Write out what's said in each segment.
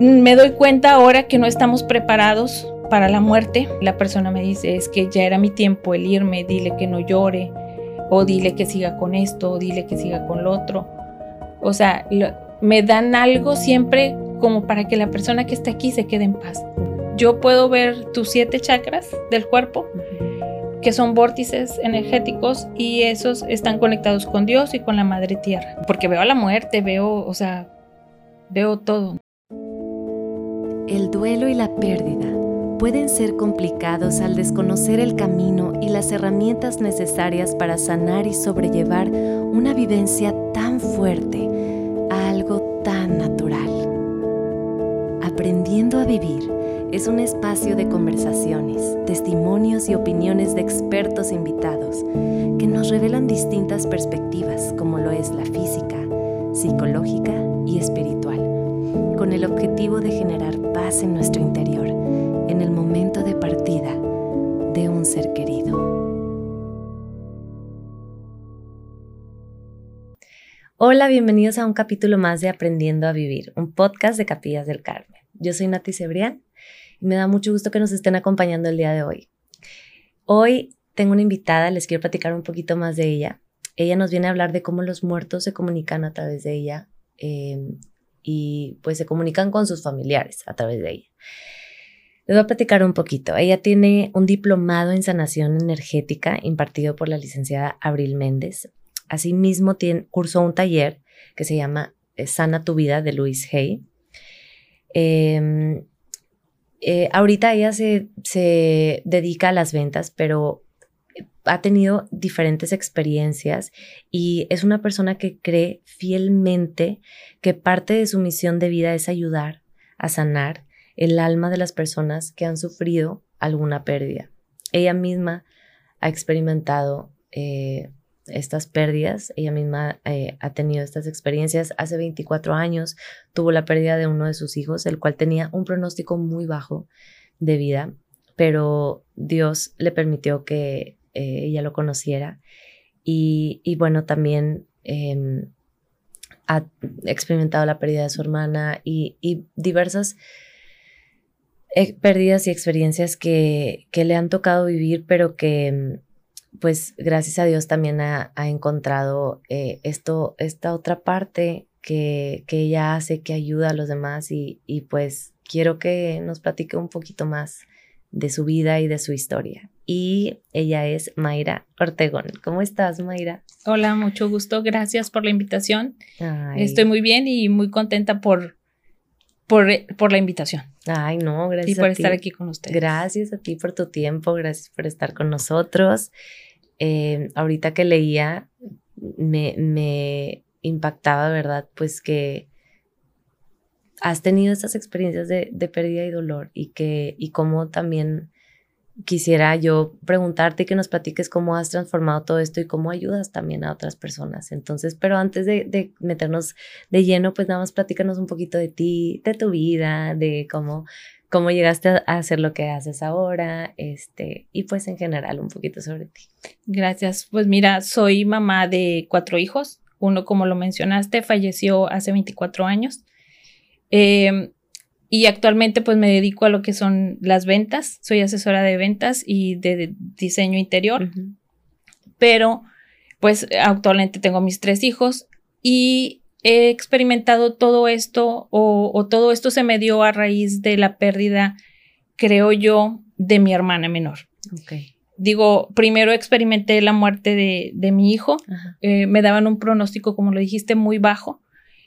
Me doy cuenta ahora que no estamos preparados para la muerte. La persona me dice, es que ya era mi tiempo el irme, dile que no llore, o dile que siga con esto, o dile que siga con lo otro. O sea, me dan algo siempre como para que la persona que está aquí se quede en paz. Yo puedo ver tus siete chakras del cuerpo, que son vórtices energéticos y esos están conectados con Dios y con la Madre Tierra. Porque veo la muerte, veo, o sea, veo todo. El duelo y la pérdida pueden ser complicados al desconocer el camino y las herramientas necesarias para sanar y sobrellevar una vivencia tan fuerte a algo tan natural. Aprendiendo a vivir es un espacio de conversaciones, testimonios y opiniones de expertos invitados que nos revelan distintas perspectivas como lo es la física, psicológica y espiritual, con el objetivo de generar paz en nuestro interior en el momento de partida de un ser querido. Hola, bienvenidos a un capítulo más de Aprendiendo a Vivir, un podcast de Capillas del Carmen. Yo soy Nati Cebrián y me da mucho gusto que nos estén acompañando el día de hoy. Hoy tengo una invitada, les quiero platicar un poquito más de ella. Ella nos viene a hablar de cómo los muertos se comunican a través de ella em, y pues se comunican con sus familiares a través de ella. Les voy a platicar un poquito. Ella tiene un diplomado en sanación energética impartido por la licenciada Abril Méndez. Asimismo, tiene, cursó un taller que se llama eh, Sana tu vida de Luis Hay. Em, eh, ahorita ella se, se dedica a las ventas, pero ha tenido diferentes experiencias y es una persona que cree fielmente que parte de su misión de vida es ayudar a sanar el alma de las personas que han sufrido alguna pérdida. Ella misma ha experimentado eh, estas pérdidas, ella misma eh, ha tenido estas experiencias. Hace 24 años tuvo la pérdida de uno de sus hijos, el cual tenía un pronóstico muy bajo de vida, pero Dios le permitió que eh, ella lo conociera. Y, bueno, también em, ha experimentado la pérdida de su hermana y, y diversas pérdidas y experiencias que, que, le han tocado vivir, pero que mm, pues gracias a Dios también ha, encontrado eh, esto, esta otra parte que, que, ella hace, que ayuda a los demás y, y pues quiero que nos platique un poquito más de su vida y de su historia. Y ella es Mayra Ortegón. ¿Cómo estás, Mayra? Hola, mucho gusto. Gracias por la invitación. Estoy muy bien y muy contenta por, por, por la invitación. Ay, no, gracias. Y por estar aquí con ustedes. Gracias a ti por tu tiempo, gracias por estar con nosotros. Eh, ahorita que leía, me, me impactaba, ¿verdad? Pues que has tenido estas experiencias de, de pérdida y dolor y que, y cómo también quisiera yo preguntarte que nos platiques cómo has transformado todo esto y cómo ayudas también a otras personas. Entonces, pero antes de, meternos de lleno, pues nada más platícanos un poquito de ti, de tu vida, de cómo, cómo llegaste a hacer lo que haces ahora, este, y pues en general un poquito sobre ti. Gracias. Pues mira, soy mamá de cuatro hijos. Uno, como lo mencionaste, falleció hace 24 años. Eh, y actualmente pues me dedico a lo que son las ventas, soy asesora de ventas y de, diseño interior, pero pues actualmente tengo mis tres hijos y he experimentado todo esto o, todo esto se me dio a raíz de la pérdida, creo yo, de mi hermana menor. Digo, primero experimenté la muerte de, mi hijo, eh, me daban un pronóstico, como lo dijiste, muy bajo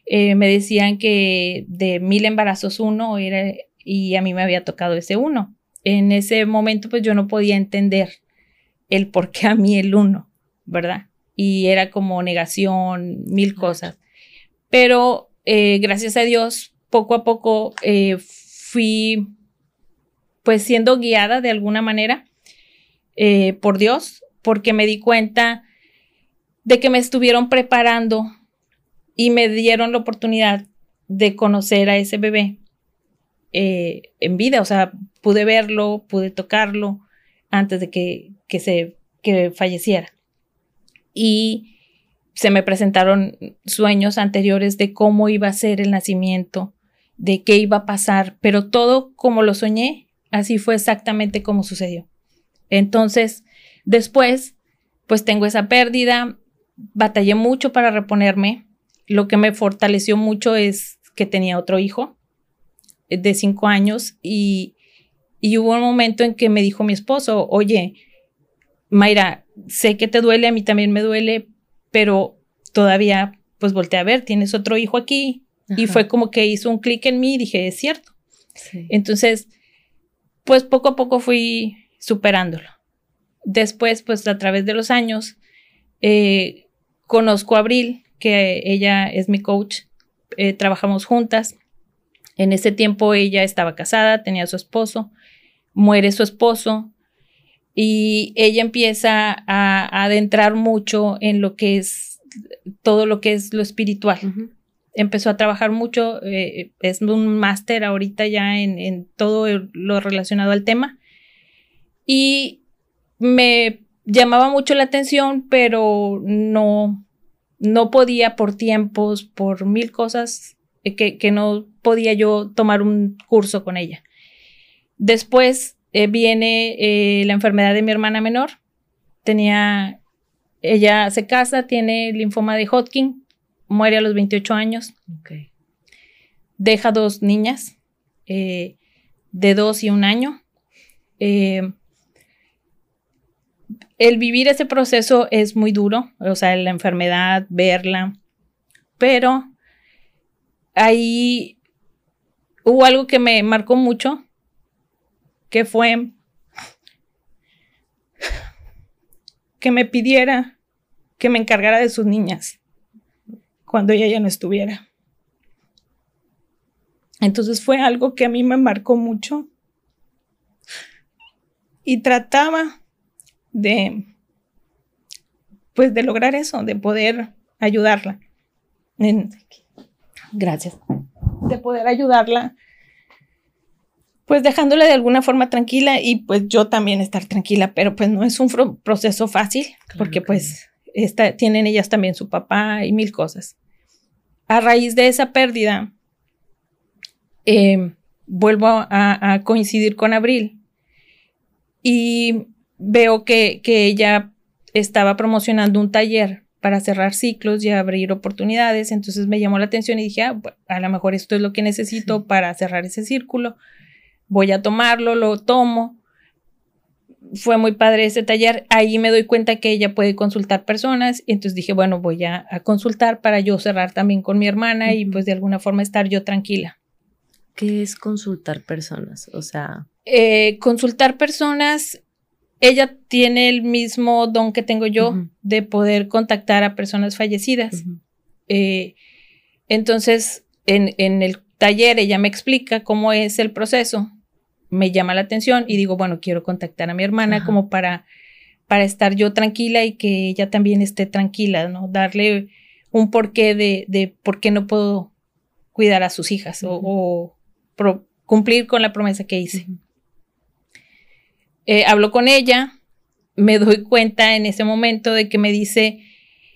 eh, me decían que de mil embarazos uno era y a mí me había tocado ese uno. En ese momento pues yo no podía entender el por qué a mí el uno, ¿verdad? Y era como negación, mil cosas. Pero eh, gracias a Dios, poco a poco eh, fui pues siendo guiada de alguna manera por Dios, porque me di cuenta de que me estuvieron preparando y me dieron la oportunidad de conocer a ese bebé eh, en vida, o sea, pude verlo, pude tocarlo antes de que, que se que falleciera. Y se me presentaron sueños anteriores de cómo iba a ser el nacimiento de qué iba a pasar, pero todo como lo soñé, así fue exactamente como sucedió. Entonces, después, pues tengo esa pérdida, batallé mucho para reponerme. Lo que me fortaleció mucho es que tenía otro hijo eh, de cinco años y, y hubo un momento en que me dijo mi esposo, oye, Mayra, sé que te duele, a mí también me duele, pero todavía, pues volteé a ver, tienes otro hijo aquí. Y fue como que hizo un clic en mí y dije, es cierto. Entonces, pues poco a poco fui superándolo. Después, pues a través de los años, eh, conozco a Abril, que ella es mi coach, eh, trabajamos juntas. En ese tiempo ella estaba casada, tenía a su esposo, muere su esposo, y ella empieza a, adentrar mucho en lo que es todo lo que es lo espiritual. Empezó a trabajar mucho, eh, es un máster ahorita ya en, todo lo relacionado al tema. Y me llamaba mucho la atención, pero no, no podía por tiempos, por mil cosas, eh, que, que no podía yo tomar un curso con ella. Después eh, viene eh, la enfermedad de mi hermana menor. Tenía, ella se casa, tiene linfoma de Hodgkin, muere a los 28 años. Deja dos niñas de dos y un año. El vivir ese proceso es muy duro, o sea, la enfermedad, verla, pero ahí hubo algo que me marcó mucho que fue que me pidiera que me encargara de sus niñas cuando ella ya no estuviera. Entonces fue algo que a mí me marcó mucho y trataba de pues de lograr eso, de poder ayudarla. gracias. De poder ayudarla pues dejándola de alguna forma tranquila y pues yo también estar tranquila, pero pues no es un proceso fácil porque pues tienen ellas también su papá y mil cosas. A raíz de esa pérdida, em, vuelvo a, coincidir con Abril y veo que, que ella estaba promocionando un taller para cerrar ciclos y abrir oportunidades, entonces me llamó la atención y dije, ah, a lo mejor esto es lo que necesito para cerrar ese círculo voy a tomarlo, lo tomo. Fue muy padre ese taller. Ahí me doy cuenta que ella puede consultar personas. Y entonces dije, bueno, voy a, consultar para yo cerrar también con mi hermana y pues de alguna forma estar yo tranquila. ¿Qué es consultar personas? O sea... Eh, consultar personas, ella tiene el mismo don que tengo yo de poder contactar a personas fallecidas. Eh, entonces, en, en, el taller ella me explica cómo es el proceso me llama la atención y digo, bueno, quiero contactar a mi hermana como para, para estar yo tranquila y que ella también esté tranquila, ¿no? Darle un porqué de, de por qué no puedo cuidar a sus hijas o, cumplir con la promesa que hice. Eh, hablo con ella, me doy cuenta en ese momento de que me dice,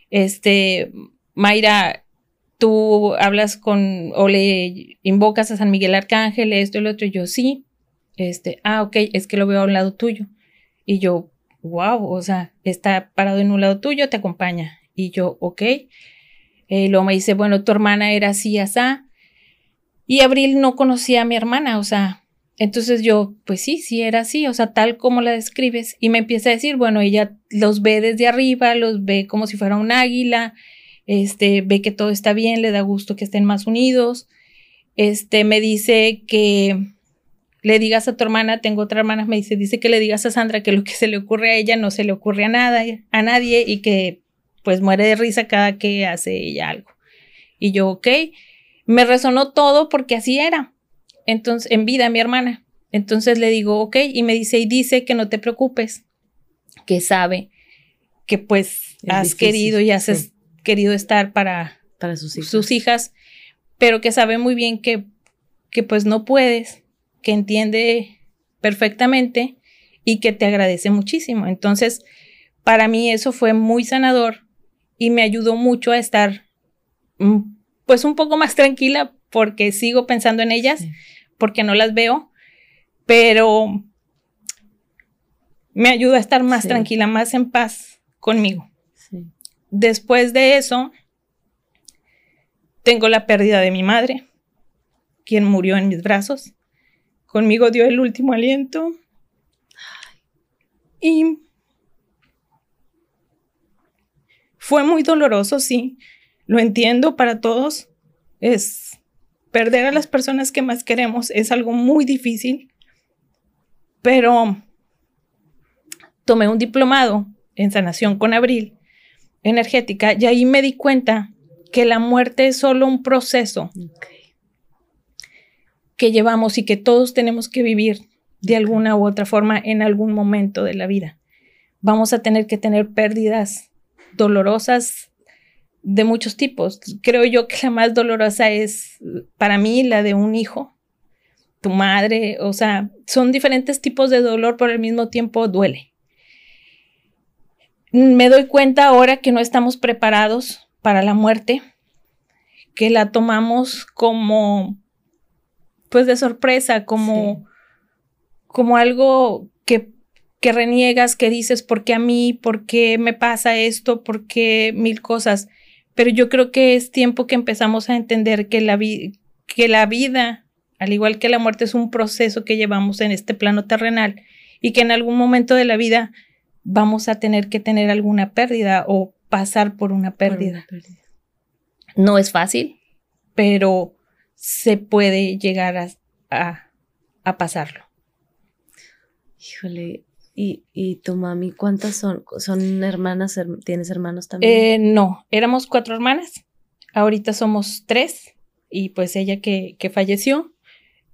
este, Mayra, tú hablas con o le invocas a San Miguel Arcángel, esto y lo otro, yo sí, este, ah, ok, es que lo veo a un lado tuyo. Y yo, wow, o sea, está parado en un lado tuyo, te acompaña. Y yo, ok. Eh, luego me dice, bueno, tu hermana era así, asá. Y Abril no conocía a mi hermana, o sea, entonces yo, pues sí, sí era así, o sea, tal como la describes. Y me empieza a decir, bueno, ella los ve desde arriba, los ve como si fuera un águila, este, ve que todo está bien, le da gusto que estén más unidos. Este, me dice que le digas a tu hermana, tengo otra hermana, me dice, dice que le digas a Sandra que lo que se le ocurre a ella no se le ocurre a nada, a nadie y que pues muere de risa cada que hace ella algo. Y yo, ok, me resonó todo porque así era. Entonces, en vida, mi hermana. Entonces le digo, ok, y me dice, y dice que no te preocupes, que sabe que pues has querido y has querido estar para, para sus, hijas. sus hijas, pero que sabe muy bien que, que pues no puedes que entiende perfectamente y que te agradece muchísimo. Entonces, para mí eso fue muy sanador y me ayudó mucho a estar, mm, pues un poco más tranquila porque sigo pensando en ellas, porque no las veo, pero me ayuda a estar más tranquila, más en paz conmigo. Después de eso, tengo la pérdida de mi madre, quien murió en mis brazos. Conmigo dio el último aliento. Y fue muy doloroso, sí. Lo entiendo para todos. Es perder a las personas que más queremos es algo muy difícil. Pero tomé un diplomado en sanación con Abril energética y ahí me di cuenta que la muerte es solo un proceso que llevamos y que todos tenemos que vivir de alguna u otra forma en algún momento de la vida. Vamos a tener que tener pérdidas dolorosas de muchos tipos. Creo yo que la más dolorosa es para mí la de un hijo, tu madre, o sea, son diferentes tipos de dolor, pero al mismo tiempo duele. Me doy cuenta ahora que no estamos preparados para la muerte, que la tomamos como, pues de sorpresa, como, como algo que, que reniegas, que dices, ¿por qué a mí? ¿Por qué me pasa esto? ¿Por qué mil cosas? Pero yo creo que es tiempo que empezamos a entender que la, que la vida, al igual que la muerte, es un proceso que llevamos en este plano terrenal y que en algún momento de la vida vamos a tener que tener alguna pérdida o pasar por una pérdida. No es fácil, pero se puede llegar a, a, pasarlo. Híjole, ¿Y, ¿Y, tu mami cuántas son? ¿Son hermanas? ¿Tienes hermanos también? Eh, no, éramos cuatro hermanas. Ahorita somos tres. Y pues ella que, que falleció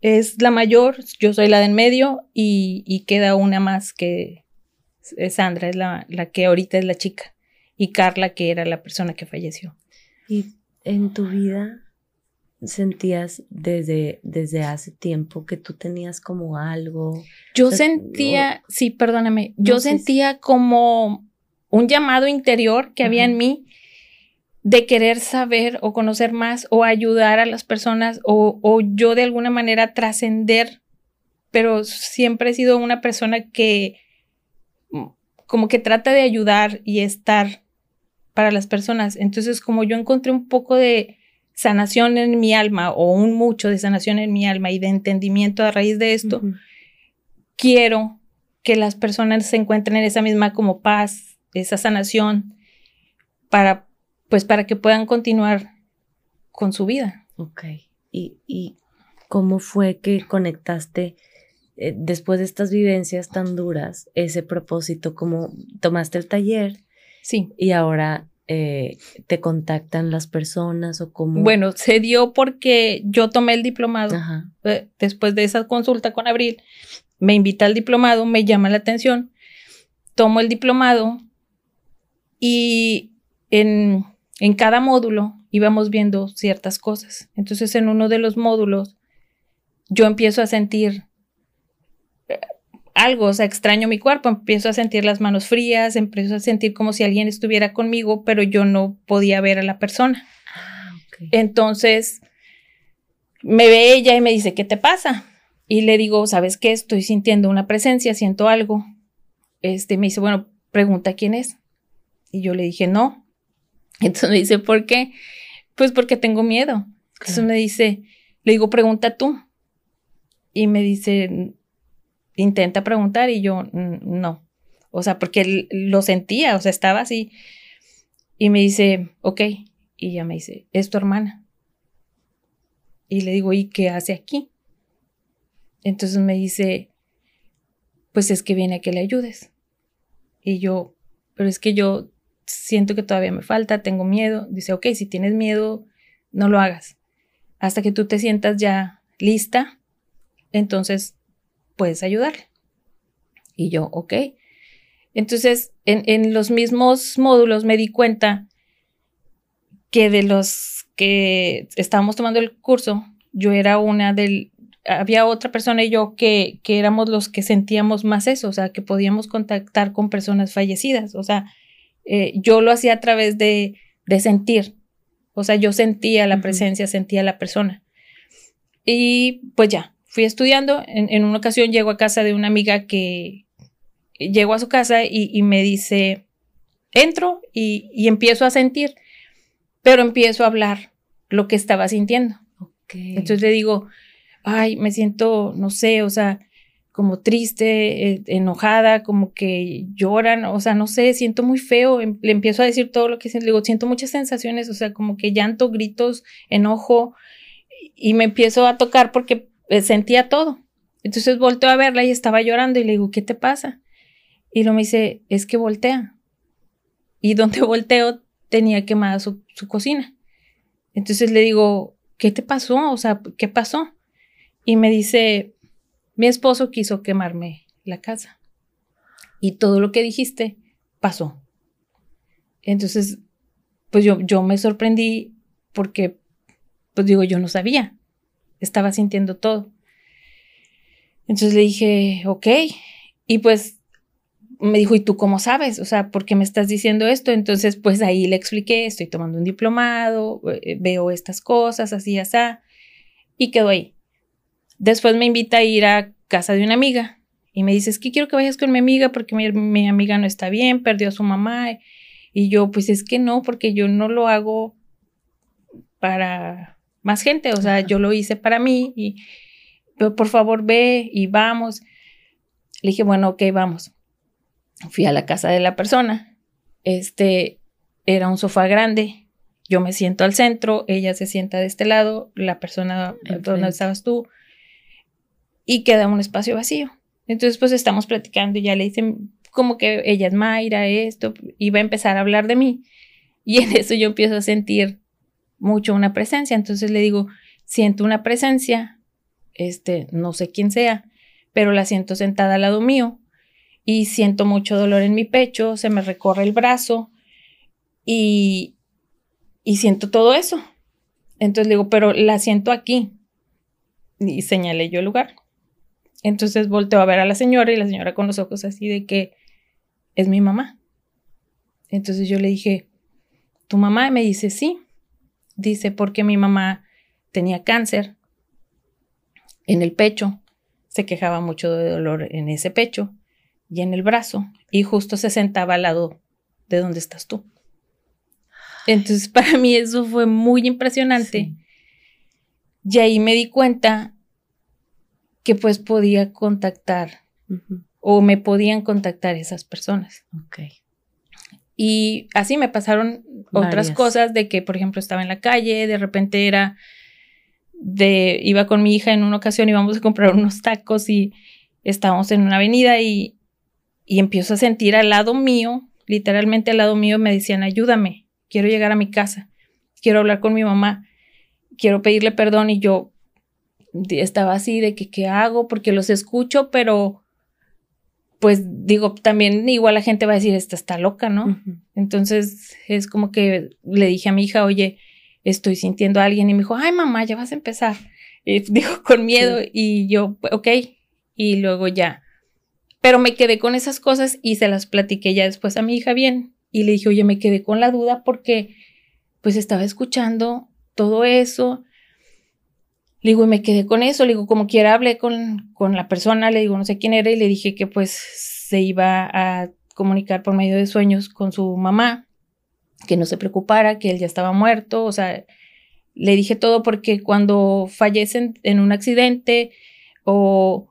es la mayor, yo soy la de en medio y, y queda una más que Sandra, es la, la que ahorita es la chica. Y Carla, que era la persona que falleció. ¿Y en tu vida sentías desde, desde hace tiempo que tú tenías como algo? Yo sentía, sí, perdóname, yo sentía como un llamado interior que había en mí de querer saber o conocer más o ayudar a las personas o, o yo de alguna manera trascender, pero siempre he sido una persona que como que trata de ayudar y estar para las personas. Entonces, como yo encontré un poco de sanación en mi alma o un mucho de sanación en mi alma y de entendimiento a raíz de esto, quiero que las personas se encuentren en esa misma como paz, esa sanación para pues para que puedan continuar con su vida. Ok. ¿Y, y cómo fue que conectaste eh, después de estas vivencias tan duras ese propósito? ¿Cómo tomaste el taller? Sí. Y ahora eh, te contactan las personas o cómo? Bueno, se dio porque yo tomé el diplomado. Eh, después de esa consulta con Abril, me invita al diplomado, me llama la atención, tomo el diplomado y en, en cada módulo íbamos viendo ciertas cosas. Entonces, en uno de los módulos, yo empiezo a sentir algo, o sea, extraño mi cuerpo, empiezo a sentir las manos frías, empiezo a sentir como si alguien estuviera conmigo, pero yo no podía ver a la persona. Ah, Entonces, me ve ella y me dice, ¿qué te pasa? Y le digo, ¿sabes qué? Estoy sintiendo una presencia, siento algo. Este, me dice, bueno, pregunta quién es. Y yo le dije, no. Entonces me dice, ¿por qué? Pues porque tengo miedo. Entonces me dice, le digo, pregunta tú. Y me dice, intenta preguntar y yo no. O sea, porque lo sentía, o sea, estaba así. Y me dice, ok. Y ella me dice, es tu hermana. Y le digo, ¿y qué hace aquí? Entonces me dice, pues es que viene a que le ayudes. Y yo, pero es que yo siento que todavía me falta, tengo miedo. Dice, ok, si tienes miedo, no lo hagas. Hasta que tú te sientas ya lista, entonces puedes ayudarle. Y yo, ok. Entonces, en, los mismos módulos me di cuenta que de los que estábamos tomando el curso, yo era una del, había otra persona y yo que, que éramos los que sentíamos más eso, o sea, que podíamos contactar con personas fallecidas, o sea, eh, yo lo hacía a través de, de sentir, O sea, yo sentía la presencia, sentía la persona. Y pues ya, fui estudiando. En, una ocasión llego a casa de una amiga que llego a su casa y, me dice, entro y, empiezo a sentir, pero empiezo a hablar lo que estaba sintiendo. Entonces le digo, ay, me siento, no sé, o sea, como triste, eh, enojada, como que lloran, o sea, no sé, siento muy feo, em, le empiezo a decir todo lo que siento, le digo, siento muchas sensaciones, o sea, como que llanto, gritos, enojo, y me empiezo a tocar porque sentía todo. Entonces volteo a verla y estaba llorando y le digo, ¿qué te pasa? Y lo me dice, es que voltea. Y donde volteo tenía quemada su, su cocina. Entonces le digo, ¿qué te pasó? O sea, ¿qué pasó? Y me dice, mi esposo quiso quemarme la casa. Y todo lo que dijiste pasó. Entonces, pues yo, yo me sorprendí porque, pues digo, yo no sabía. Estaba sintiendo todo. Entonces le dije, ok. Y pues me dijo, ¿y tú cómo sabes? O sea, ¿por qué me estás diciendo esto? Entonces, pues ahí le expliqué, estoy tomando un diplomado, eh, veo estas cosas, así, así. Y quedó ahí. Después me invita a ir a casa de una amiga y me dice, es que quiero que vayas con mi amiga porque mi, amiga no está bien, perdió a su mamá. Y yo, pues es que no, porque yo no lo hago para más gente, o sea, yo lo hice para mí y por favor ve y vamos. Le dije, bueno, ok, vamos. Fui a la casa de la persona. Este era un sofá grande. Yo me siento al centro, ella se sienta de este lado, la persona donde estabas tú y queda un espacio vacío. Entonces, pues estamos platicando y ya le dicen como que ella es Mayra, esto, y va a empezar a hablar de mí. Y en eso yo empiezo a sentir mucho una presencia. Entonces le digo, siento una presencia, este, no sé quién sea, pero la siento sentada al lado mío y siento mucho dolor en mi pecho, se me recorre el brazo y, y siento todo eso. Entonces le digo, pero la siento aquí. Y señalé yo el lugar. Entonces volteo a ver a la señora y la señora con los ojos así de que es mi mamá. Entonces yo le dije, ¿tu mamá? Me dice, sí. Dice, porque mi mamá tenía cáncer en el pecho, se quejaba mucho de dolor en ese pecho y en el brazo, y justo se sentaba al lado de donde estás tú. Entonces para mí eso fue muy impresionante. Y ahí me di cuenta que pues podía contactar o me podían contactar esas personas. Ok. Y así me pasaron otras cosas de que, por ejemplo, estaba en la calle, de repente era de, iba con mi hija en una ocasión, íbamos a comprar unos tacos y estábamos en una avenida y, y empiezo a sentir al lado mío, literalmente al lado mío me decían, ayúdame, quiero llegar a mi casa, quiero hablar con mi mamá, quiero pedirle perdón y yo estaba así de que qué hago porque los escucho, pero pues digo, también igual la gente va a decir, esta está loca, ¿no? Entonces es como que le dije a mi hija, oye, estoy sintiendo a alguien y me dijo, ay mamá, ya vas a empezar. Y dijo con miedo y yo, ok, y luego ya. Pero me quedé con esas cosas y se las platiqué ya después a mi hija bien. Y le dije, oye, me quedé con la duda porque pues estaba escuchando todo eso le digo, y me quedé con eso, le digo, como quiera, hablé con, con la persona, le digo, no sé quién era, y le dije que pues se iba a comunicar por medio de sueños con su mamá, que no se preocupara, que él ya estaba muerto, o sea, le dije todo porque cuando fallecen en un accidente o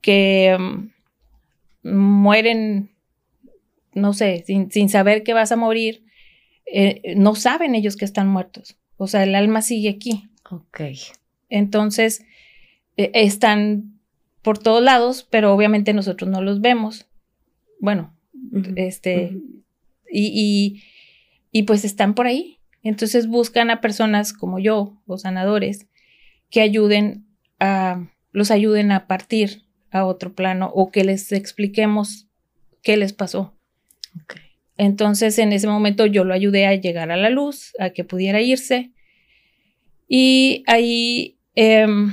que mm, mueren, no sé, sin, sin, saber que vas a morir, eh, no saben ellos que están muertos. O sea, el alma sigue aquí. Ok. Entonces, eh, están por todos lados, pero obviamente nosotros no los vemos. Bueno, este, y, y, pues están por ahí. Entonces buscan a personas como yo, o sanadores, que ayuden a, los ayuden a partir a otro plano o que les expliquemos qué les pasó. Entonces, en ese momento yo lo ayudé a llegar a la luz, a que pudiera irse. Y ahí Em,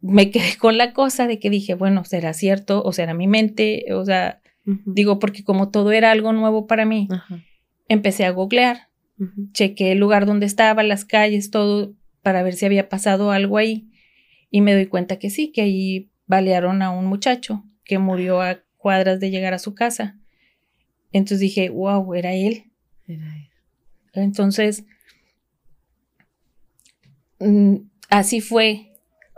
me quedé con la cosa de que dije, bueno, ¿será cierto o será mi mente? O sea, digo, porque como todo era algo nuevo para mí, empecé a googlear chequé el lugar donde estaba, las calles, todo, para ver si había pasado algo ahí. Y me doy cuenta que sí, que ahí balearon a un muchacho que murió a cuadras de llegar a su casa. Entonces dije, wow, era él. Era él. Entonces, mm, así fue.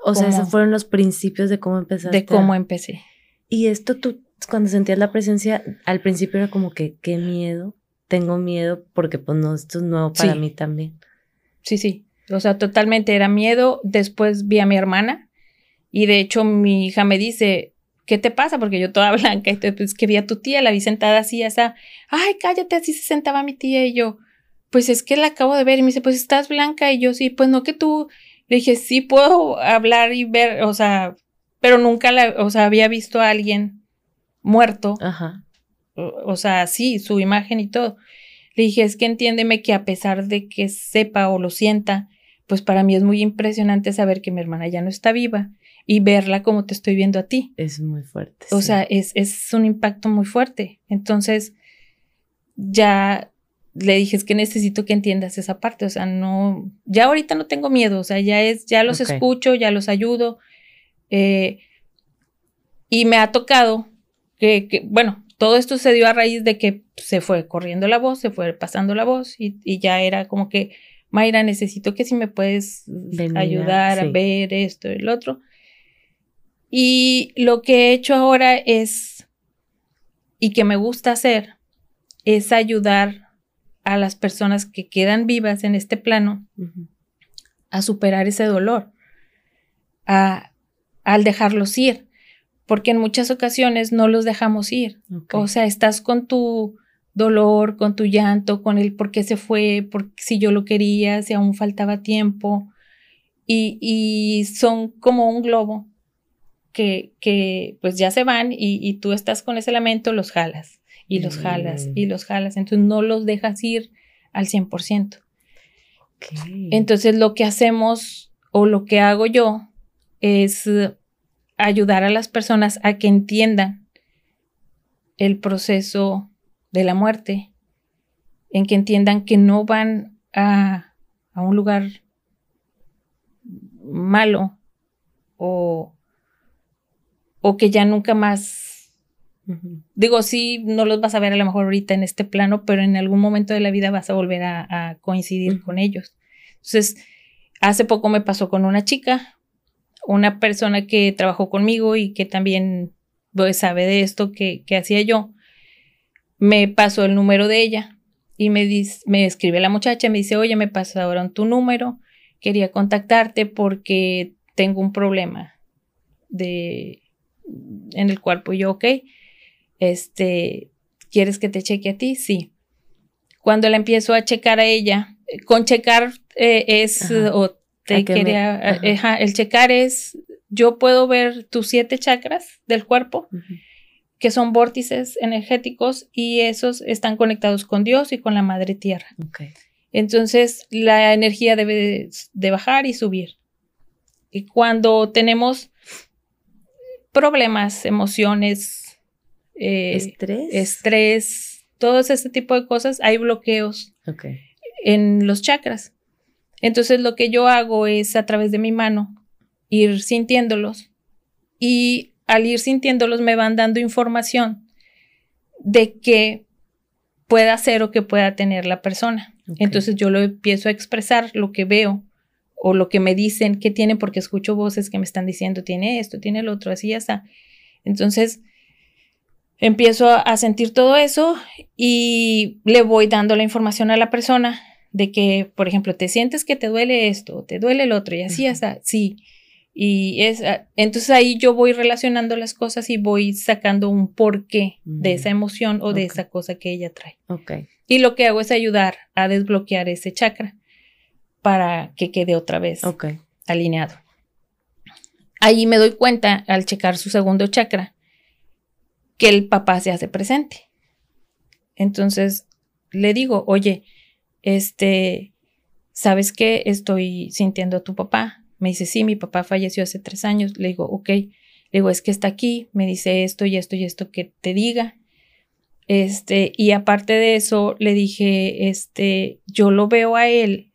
O sea, esos fueron los principios de cómo empezaste. De cómo empecé. Y esto tú, cuando sentías la presencia, al principio era como que, qué miedo, tengo miedo porque pues no, esto es nuevo para mí también. Sí, sí. O sea, totalmente era miedo. Después vi a mi hermana y de hecho mi hija me dice, ¿qué te pasa? Porque yo toda blanca, y pues que vi a tu tía, la vi sentada así, esa, ay, cállate, así se sentaba mi tía y yo, pues es que la acabo de ver y me dice, pues estás blanca y yo sí, pues no que tú, le dije, sí puedo hablar y ver, o sea, pero nunca la, o sea, había visto a alguien muerto. Ajá. O, sea, sí, su imagen y todo. Le dije, es que entiéndeme que a pesar de que sepa o lo sienta, pues para mí es muy impresionante saber que mi hermana ya no está viva y verla como te estoy viendo a ti. Es muy fuerte. O sea, es, es un impacto muy fuerte. Entonces, ya le dije, es que necesito que entiendas esa parte, o sea, no, ya ahorita no tengo miedo, o sea, ya es, ya los escucho, ya los ayudo. Eh, y me ha tocado que, bueno, todo esto se dio a raíz de que se fue corriendo la voz, se fue pasando la voz y, ya era como que, Mayra, necesito que si me puedes ayudar a ver esto y el otro. Y lo que he hecho ahora es, y que me gusta hacer, es ayudar a las personas que quedan vivas en este plano a superar ese dolor, a, al dejarlos ir, porque en muchas ocasiones no los dejamos ir. O sea, estás con tu dolor, con tu llanto, con el por qué se fue, por si yo lo quería, si aún faltaba tiempo, y, son como un globo que, que, pues ya se van y, y tú estás con ese lamento, los jalas y los jalas y mm. los jalas, entonces no los dejas ir al 100%. Entonces lo que hacemos o lo que hago yo es ayudar a las personas a que entiendan el proceso de la muerte, en que entiendan que no van a, a un lugar malo o, o que ya nunca más Digo, sí, no los vas a ver a lo mejor ahorita en este plano, pero en algún momento de la vida vas a volver a, coincidir con ellos. Entonces, hace poco me pasó con una chica, una persona que trabajó conmigo y que también pues, sabe de esto que, hacía yo. Me pasó el número de ella y me, dice, me escribe la muchacha, me dice, oye, me pasaron tu número, quería contactarte porque tengo un problema de, en el cuerpo. Y yo, ok este, ¿quieres que te cheque a ti? Sí. Cuando la empiezo a checar a ella, con checar eh, es, o te quería, el checar es, yo puedo ver tus siete chakras del cuerpo, que son vórtices energéticos y esos están conectados con Dios y con la Madre Tierra. Entonces, la energía debe de bajar y subir. Y cuando tenemos problemas, emociones, eh, estrés. Estrés, todo ese tipo de cosas, hay bloqueos en los chakras. Entonces lo que yo hago es a través de mi mano ir sintiéndolos y al ir sintiéndolos me van dando información de qué pueda hacer o que pueda tener la persona. Entonces yo lo empiezo a expresar, lo que veo o lo que me dicen que tiene, porque escucho voces que me están diciendo, tiene esto, tiene el otro, así ya está. Entonces, empiezo a sentir todo eso y le voy dando la información a la persona de que, por ejemplo, te sientes que te duele esto, te duele el otro y así hasta, sí. Y es, ah, entonces ahí yo voy relacionando las cosas y voy sacando un porqué de esa emoción o de esa cosa que ella trae. Okay. Y lo que hago es ayudar a desbloquear ese chakra para que quede otra vez alineado. Ahí me doy cuenta al checar su segundo chakra que el papá se hace presente. Entonces le digo, oye, este, ¿sabes qué? Estoy sintiendo a tu papá. Me dice, sí, mi papá falleció hace tres años. Le digo, ok. Le digo, es que está aquí, me dice esto y esto y esto que te diga. Este, y aparte de eso, le dije, este, yo lo veo a él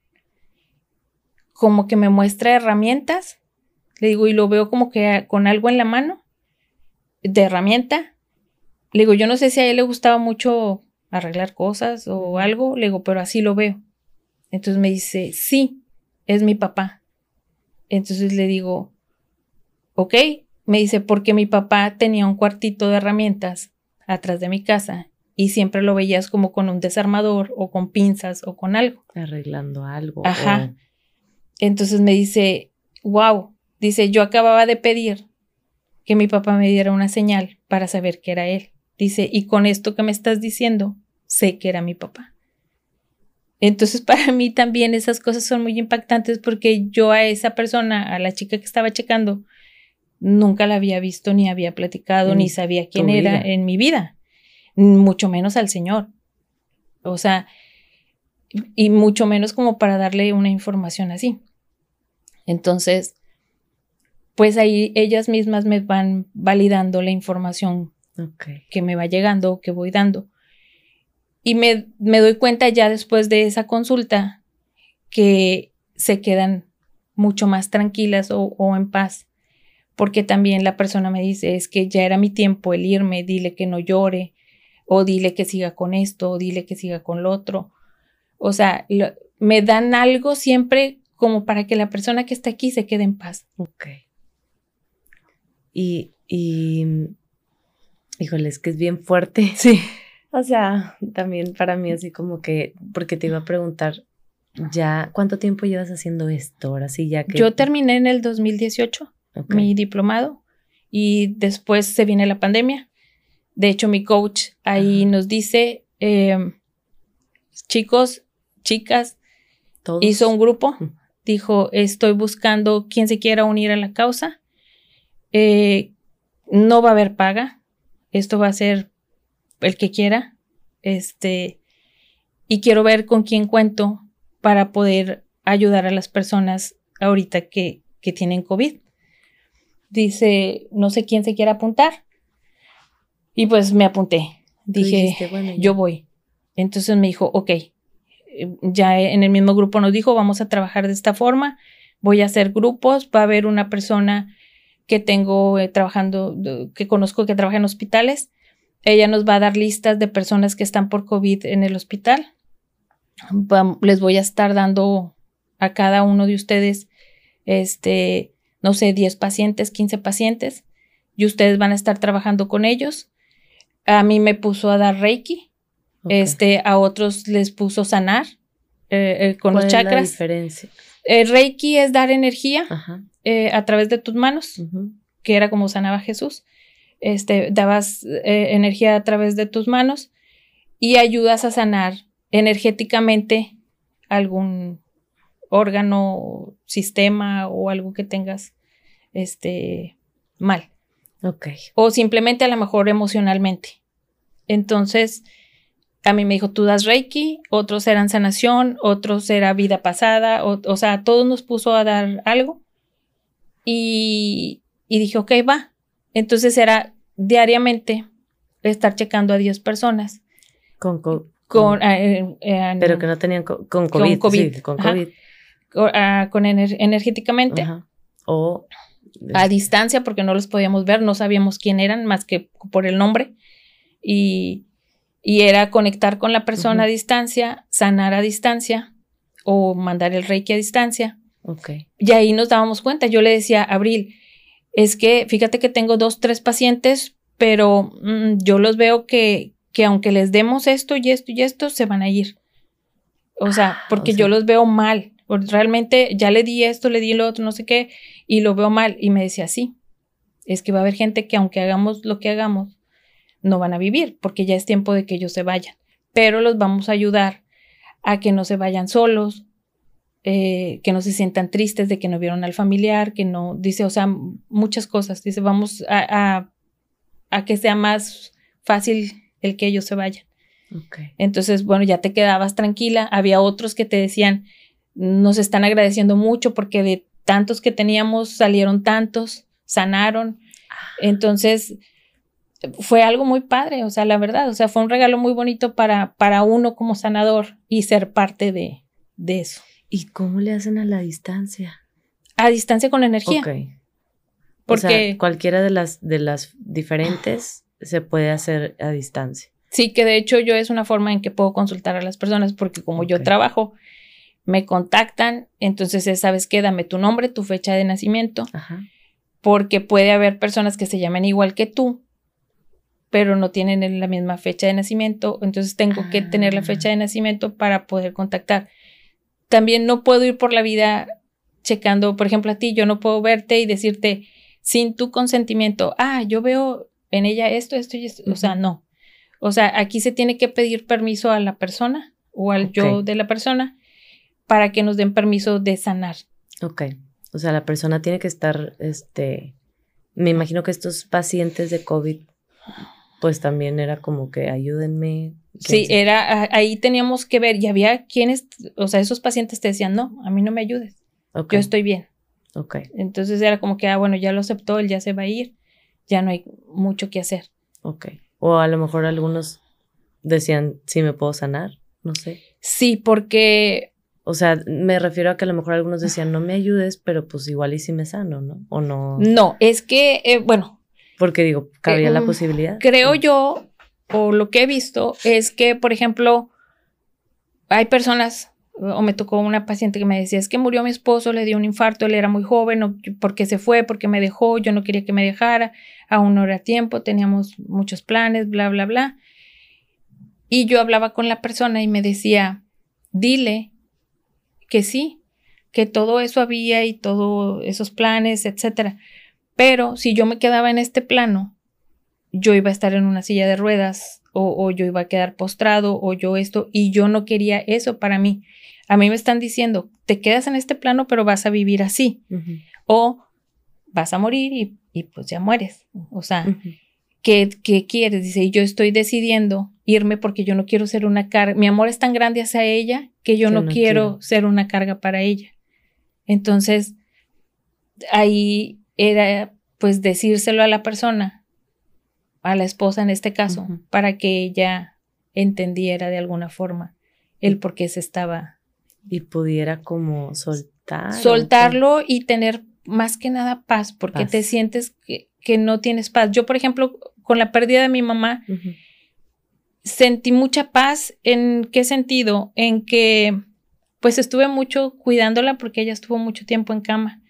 como que me muestra herramientas. Le digo, y lo veo como que con algo en la mano de herramienta. Le digo, yo no sé si a él le gustaba mucho arreglar cosas o algo. Le digo, pero así lo veo. Entonces me dice, sí, es mi papá. Entonces le digo, ok. Me dice, porque mi papá tenía un cuartito de herramientas atrás de mi casa y siempre lo veías como con un desarmador o con pinzas o con algo. Arreglando algo. Ajá. Entonces me dice, wow, dice, yo acababa de pedir que mi papá me diera una señal para saber que era él. Dice, y con esto que me estás diciendo, sé que era mi papá. Entonces para mí también esas cosas son muy impactantes porque yo a esa persona, a la chica que estaba checando, nunca la había visto, ni había platicado, ni sabía quién era en mi vida, mucho menos al Señor. O sea, y mucho menos como para darle una información así. Entonces, pues ahí ellas mismas me van validando la información que me va llegando, que voy dando. Y me, me, doy cuenta ya después de esa consulta que se quedan mucho más tranquilas o, o en paz, porque también la persona me dice, es que ya era mi tiempo el irme, dile que no llore, o dile que siga con esto, o dile que siga con lo otro. O sea, me dan algo siempre como para que la persona que está aquí se quede en paz. Ok. Y, y, híjole, es que es bien fuerte. Sí. O sea, también para mí así como que, porque te iba a preguntar, ya, ¿cuánto tiempo llevas haciendo esto? Ahora sí, ya que... Yo terminé en el 2018 mi diplomado y después se viene la pandemia. De hecho, mi coach ahí nos dice, em, chicos, chicas, hizo un grupo, dijo, estoy buscando quien se quiera unir a la causa. Eh, no va a haber paga, esto va a ser el que quiera, este, y quiero ver con quién cuento para poder ayudar a las personas ahorita que, que tienen COVID. Dice, no sé quién se quiera apuntar. Y pues me apunté. Dije, yo voy. Entonces me dijo, ok, ya en el mismo grupo nos dijo, vamos a trabajar de esta forma, voy a hacer grupos, va a haber una persona que tengo eh, trabajando, que conozco que trabaja en hospitales, ella nos va a dar listas de personas que están por COVID en el hospital. les voy a estar dando a cada uno de ustedes, este, no sé, 10 pacientes, 15 pacientes, y ustedes van a estar trabajando con ellos. A mí me puso a dar Reiki, este, a otros les puso sanar eh, eh, con los chakras. Es la diferencia? Reiki es dar energía a través de tus manos, que era como sanaba Jesús. Este, dabas energía a través de tus manos y ayudas a sanar energéticamente algún órgano, sistema o algo que tengas este, mal. Ok. O simplemente a lo mejor emocionalmente. Entonces, a mí me dijo, tú das Reiki, otros eran sanación, otros era vida pasada, o, sea, todos nos puso a dar algo. Y, y dije, ok, va. Entonces era diariamente estar checando a 10 personas. Con, con, eh, eh, pero que no tenían con COVID. Con COVID. con, COVID. Ah, con energéticamente. O a distancia porque no los podíamos ver, no sabíamos quién eran más que por el nombre. Y, y era conectar con la persona a distancia, sanar a distancia o mandar el reiki a distancia. Ok. Y ahí nos dábamos cuenta. Yo le decía Abril, es que fíjate que tengo dos, tres pacientes, pero mm, yo los veo que, que aunque les demos esto y esto y esto, se van a ir. O sea, ah, porque yo los veo mal. Realmente ya le di esto, le di lo otro, no sé qué, y lo veo mal. Y me decía, sí, es que va a haber gente que aunque hagamos lo que hagamos, no van a vivir porque ya es tiempo de que ellos se vayan. Pero los vamos a ayudar a que no se vayan solos, eh, que no se sientan tristes de que no vieron al familiar, que no, dice, o sea, muchas cosas. Dice, vamos a, a, que sea más fácil el que ellos se vayan. Entonces, bueno, ya te quedabas tranquila. Había otros que te decían, nos están agradeciendo mucho porque de tantos que teníamos salieron tantos, sanaron. Ah. Entonces, fue algo muy padre, o sea, la verdad, o sea, fue un regalo muy bonito para, para uno como sanador y ser parte de, de eso. ¿Y cómo le hacen a la distancia? A distancia con energía. Ok. Porque o sea, cualquiera de las, de las diferentes se puede hacer a distancia. Sí, que de hecho yo es una forma en que puedo consultar a las personas porque como yo trabajo, me contactan, entonces sabes qué, dame tu nombre, tu fecha de nacimiento, porque puede haber personas que se llamen igual que tú, pero no tienen la misma fecha de nacimiento, entonces tengo que tener la fecha de ah. nacimiento para poder contactar. También no puedo ir por la vida checando, por ejemplo, a ti, yo no puedo verte y decirte sin tu consentimiento, ah, yo veo en ella esto, esto y esto, o sea, no. O sea, aquí se tiene que pedir permiso a la persona o al yo de la persona para que nos den permiso de sanar. Ok. O sea, la persona tiene que estar, este, me imagino que estos pacientes de COVID, pues también era como que ayúdenme. Sí, era, ahí teníamos que ver y había quienes, o sea, esos pacientes te decían, no, a mí no me ayudes. Yo estoy bien. Ok. Entonces era como que, ah, bueno, ya lo aceptó, él ya se va a ir, ya no hay mucho que hacer. Ok. O a lo mejor algunos decían, sí me puedo sanar, no sé. Sí, porque o sea, me refiero a que a lo mejor algunos decían, no me ayudes, pero pues igual y si me sano, ¿no? O no. No, es que, eh, bueno. Porque digo, cabía la mm, posibilidad. Creo yo, o lo que he visto, es que, por ejemplo, hay personas, o me tocó una paciente que me decía, es que murió mi esposo, le dio un infarto, él era muy joven, porque se fue, porque me dejó, yo no quería que me dejara, aún no era tiempo, teníamos muchos planes, bla, bla, bla. Y yo hablaba con la persona y me decía, dile que sí, que todo eso había y todos esos planes, etcétera. Pero si yo me quedaba en este plano, yo iba a estar en una silla de ruedas o, yo iba a quedar postrado o yo esto y yo no quería eso para mí. A mí me están diciendo, te quedas en este plano pero vas a vivir así o vas a morir y, pues ya mueres. O sea, ¿qué, ¿qué, quieres? Dice, yo estoy decidiendo irme porque yo no quiero ser una carga. Mi amor es tan grande hacia ella que yo, no, quiero, ser una carga para ella. Entonces, ahí era pues decírselo a la persona, a la esposa en este caso, para que ella entendiera de alguna forma el por qué se estaba. Y pudiera como soltar. Soltarlo y tener más que nada paz, porque te sientes que, que, no tienes paz. Yo, por ejemplo, con la pérdida de mi mamá, sentí mucha paz. ¿En qué sentido? En que pues estuve mucho cuidándola porque ella estuvo mucho tiempo en cama.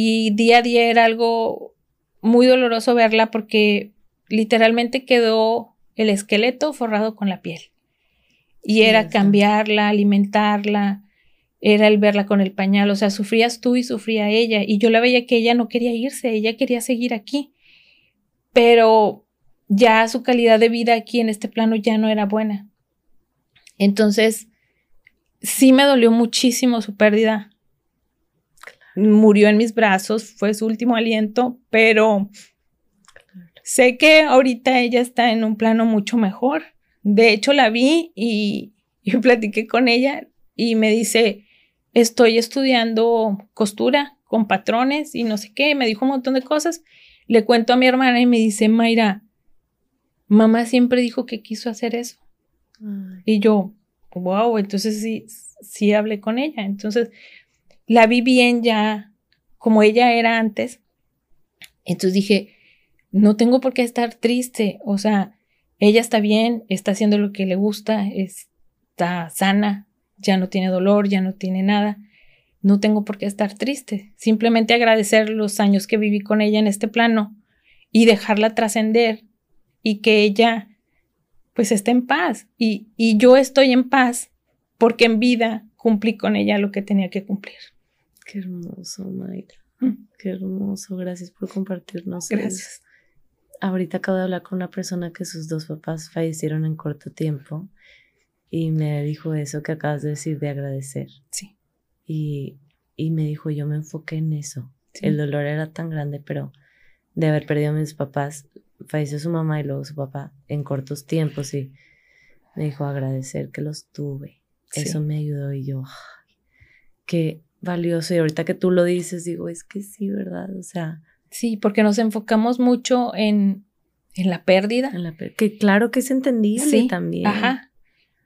Y día a día era algo muy doloroso verla porque literalmente quedó el esqueleto forrado con la piel. Y era cambiarla, alimentarla, era el verla con el pañal, o sea, sufrías tú y sufría ella. Y yo la veía que ella no quería irse, ella quería seguir aquí. Pero ya su calidad de vida aquí en este plano ya no era buena. Entonces, sí me dolió muchísimo su pérdida. Murió en mis brazos, fue su último aliento, pero sé que ahorita ella está en un plano mucho mejor. De hecho, la vi y, y platiqué con ella y me dice, estoy estudiando costura con patrones y no sé qué, me dijo un montón de cosas. Le cuento a mi hermana y me dice, Mayra, mamá siempre dijo que quiso hacer eso. Y yo, wow, entonces sí, sí hablé con ella. Entonces la vi bien ya como ella era antes. Entonces dije, no tengo por qué estar triste. O sea, ella está bien, está haciendo lo que le gusta, está sana, ya no tiene dolor, ya no tiene nada. No tengo por qué estar triste. Simplemente agradecer los años que viví con ella en este plano y dejarla trascender y que ella pues esté en paz. Y, yo estoy en paz porque en vida cumplí con ella lo que tenía que cumplir. Qué hermoso, Mayra. Mm. Qué hermoso. Gracias por compartirnos. Gracias. Ahorita acabo de hablar con una persona que sus dos papás fallecieron en corto tiempo y me dijo eso que acabas de decir de agradecer. Sí. Y, me dijo, yo me enfoqué en eso. El dolor era tan grande, pero de haber perdido a mis papás, falleció su mamá y luego su papá en cortos tiempos y me dijo agradecer que los tuve. Eso me ayudó y yo, qué valioso. Y ahorita que tú lo dices, digo, es que sí, ¿verdad? O sea. Sí, porque nos enfocamos mucho en, en la pérdida. que claro que es entendible también. Ajá.